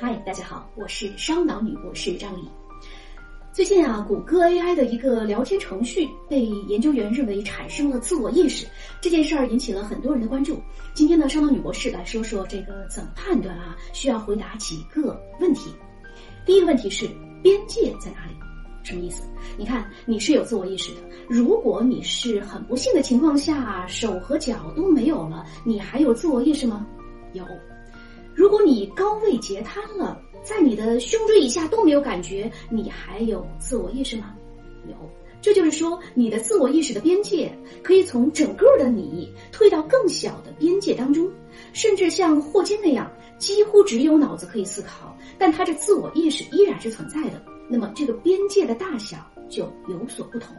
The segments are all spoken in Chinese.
嗨，大家好，我是烧脑女博士张丽。最近啊，谷歌 AI 的一个聊天程序被研究员认为产生了自我意识，这件事儿引起了很多人的关注。今天呢，烧脑女博士来说说这个怎么判断啊，需要回答几个问题。第一个问题是边界在哪里？什么意思？你看你是有自我意识的，如果你是很不幸的情况下手和脚都没有了，你还有自我意识吗？有。如果你高位截瘫了，在你的胸椎以下都没有感觉，你还有自我意识吗？有。这就是说，你的自我意识的边界可以从整个的你退到更小的边界当中，甚至像霍金那样，几乎只有脑子可以思考，但他这自我意识依然是存在的。那么，这个边界的大小就有所不同。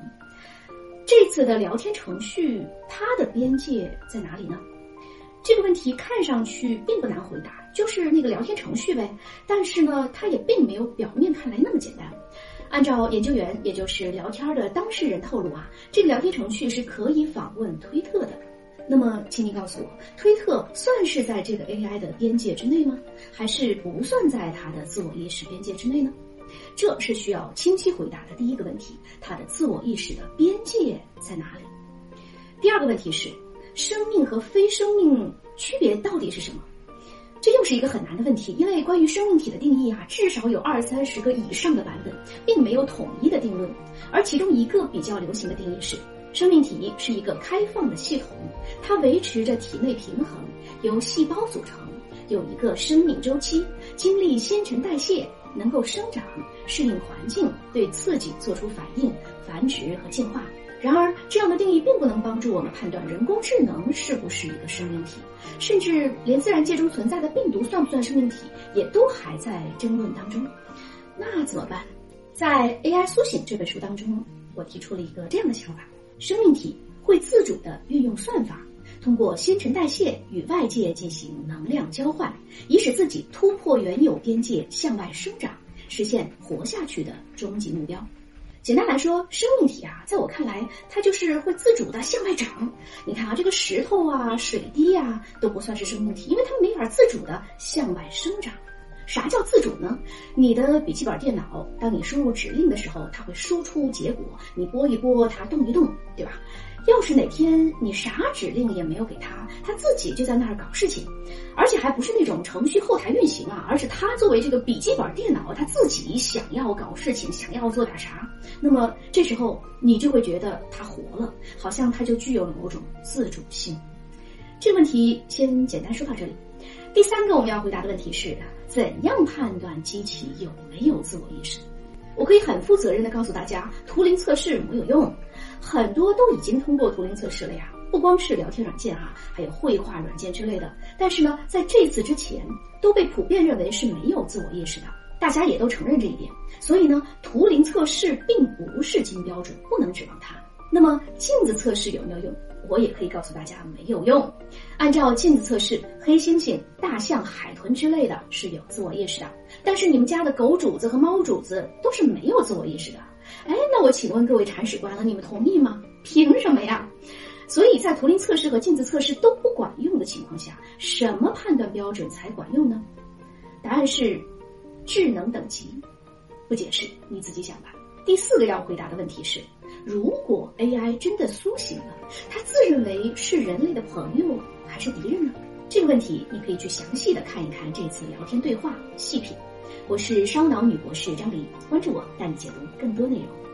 这次的聊天程序，它的边界在哪里呢？这个问题看上去并不难回答，就是那个聊天程序呗。但是呢，它也并没有表面看来那么简单。按照研究员，也就是聊天的当事人透露啊，这个聊天程序是可以访问推特的。那么，请你告诉我，推特算是在这个 AI 的边界之内吗？还是不算在它的自我意识边界之内呢？这是需要清晰回答的第一个问题：它的自我意识的边界在哪里？第二个问题是。生命和非生命区别到底是什么？这又是一个很难的问题，因为关于生命体的定义啊，至少有二三十个以上的版本，并没有统一的定论。而其中一个比较流行的定义是，生命体是一个开放的系统，它维持着体内平衡，由细胞组成，有一个生命周期，经历新陈代谢，能够生长、适应环境、对刺激做出反应、繁殖和进化。然而，这样的定义并不能帮助我们判断人工智能是不是一个生命体，甚至连自然界中存在的病毒算不算生命体，也都还在争论当中。那怎么办？在《AI 苏醒》这本书当中，我提出了一个这样的想法：生命体会自主的运用算法，通过新陈代谢与外界进行能量交换，以使自己突破原有边界向外生长，实现活下去的终极目标。简单来说，生命体啊，在我看来，它就是会自主的向外长。你看啊，这个石头啊、水滴啊，都不算是生命体，因为它们没法自主的向外生长。啥叫自主呢？你的笔记本电脑，当你输入指令的时候，它会输出结果，你拨一拨，它动一动，对吧？要是哪天你啥指令也没有给他，他自己就在那儿搞事情，而且还不是那种程序后台运行啊，而是他作为这个笔记本电脑，他自己想要搞事情，想要做点啥，那么这时候你就会觉得他活了，好像他就具有了某种自主性。这个问题先简单说到这里。第三个我们要回答的问题是：怎样判断机器有没有自我意识？我可以很负责任的告诉大家，图灵测试没有用。很多都已经通过图灵测试了呀，不光是聊天软件啊，还有绘画软件之类的。但是呢，在这次之前，都被普遍认为是没有自我意识的，大家也都承认这一点。所以呢，图灵测试并不是金标准，不能指望它。那么镜子测试有没有用？我也可以告诉大家没有用。按照镜子测试，黑猩猩、大象、海豚之类的是有自我意识的，但是你们家的狗主子和猫主子都是没有自我意识的。哎，那我请问各位铲屎官了，你们同意吗？凭什么呀？所以在图灵测试和镜子测试都不管用的情况下，什么判断标准才管用呢？答案是智能等级。不解释，你自己想吧。第四个要回答的问题是：如果 AI 真的苏醒了，它自认为是人类的朋友还是敌人呢？这个问题你可以去详细的看一看这次聊天对话，细品。我是烧脑女博士张黎，关注我，带你解读更多内容。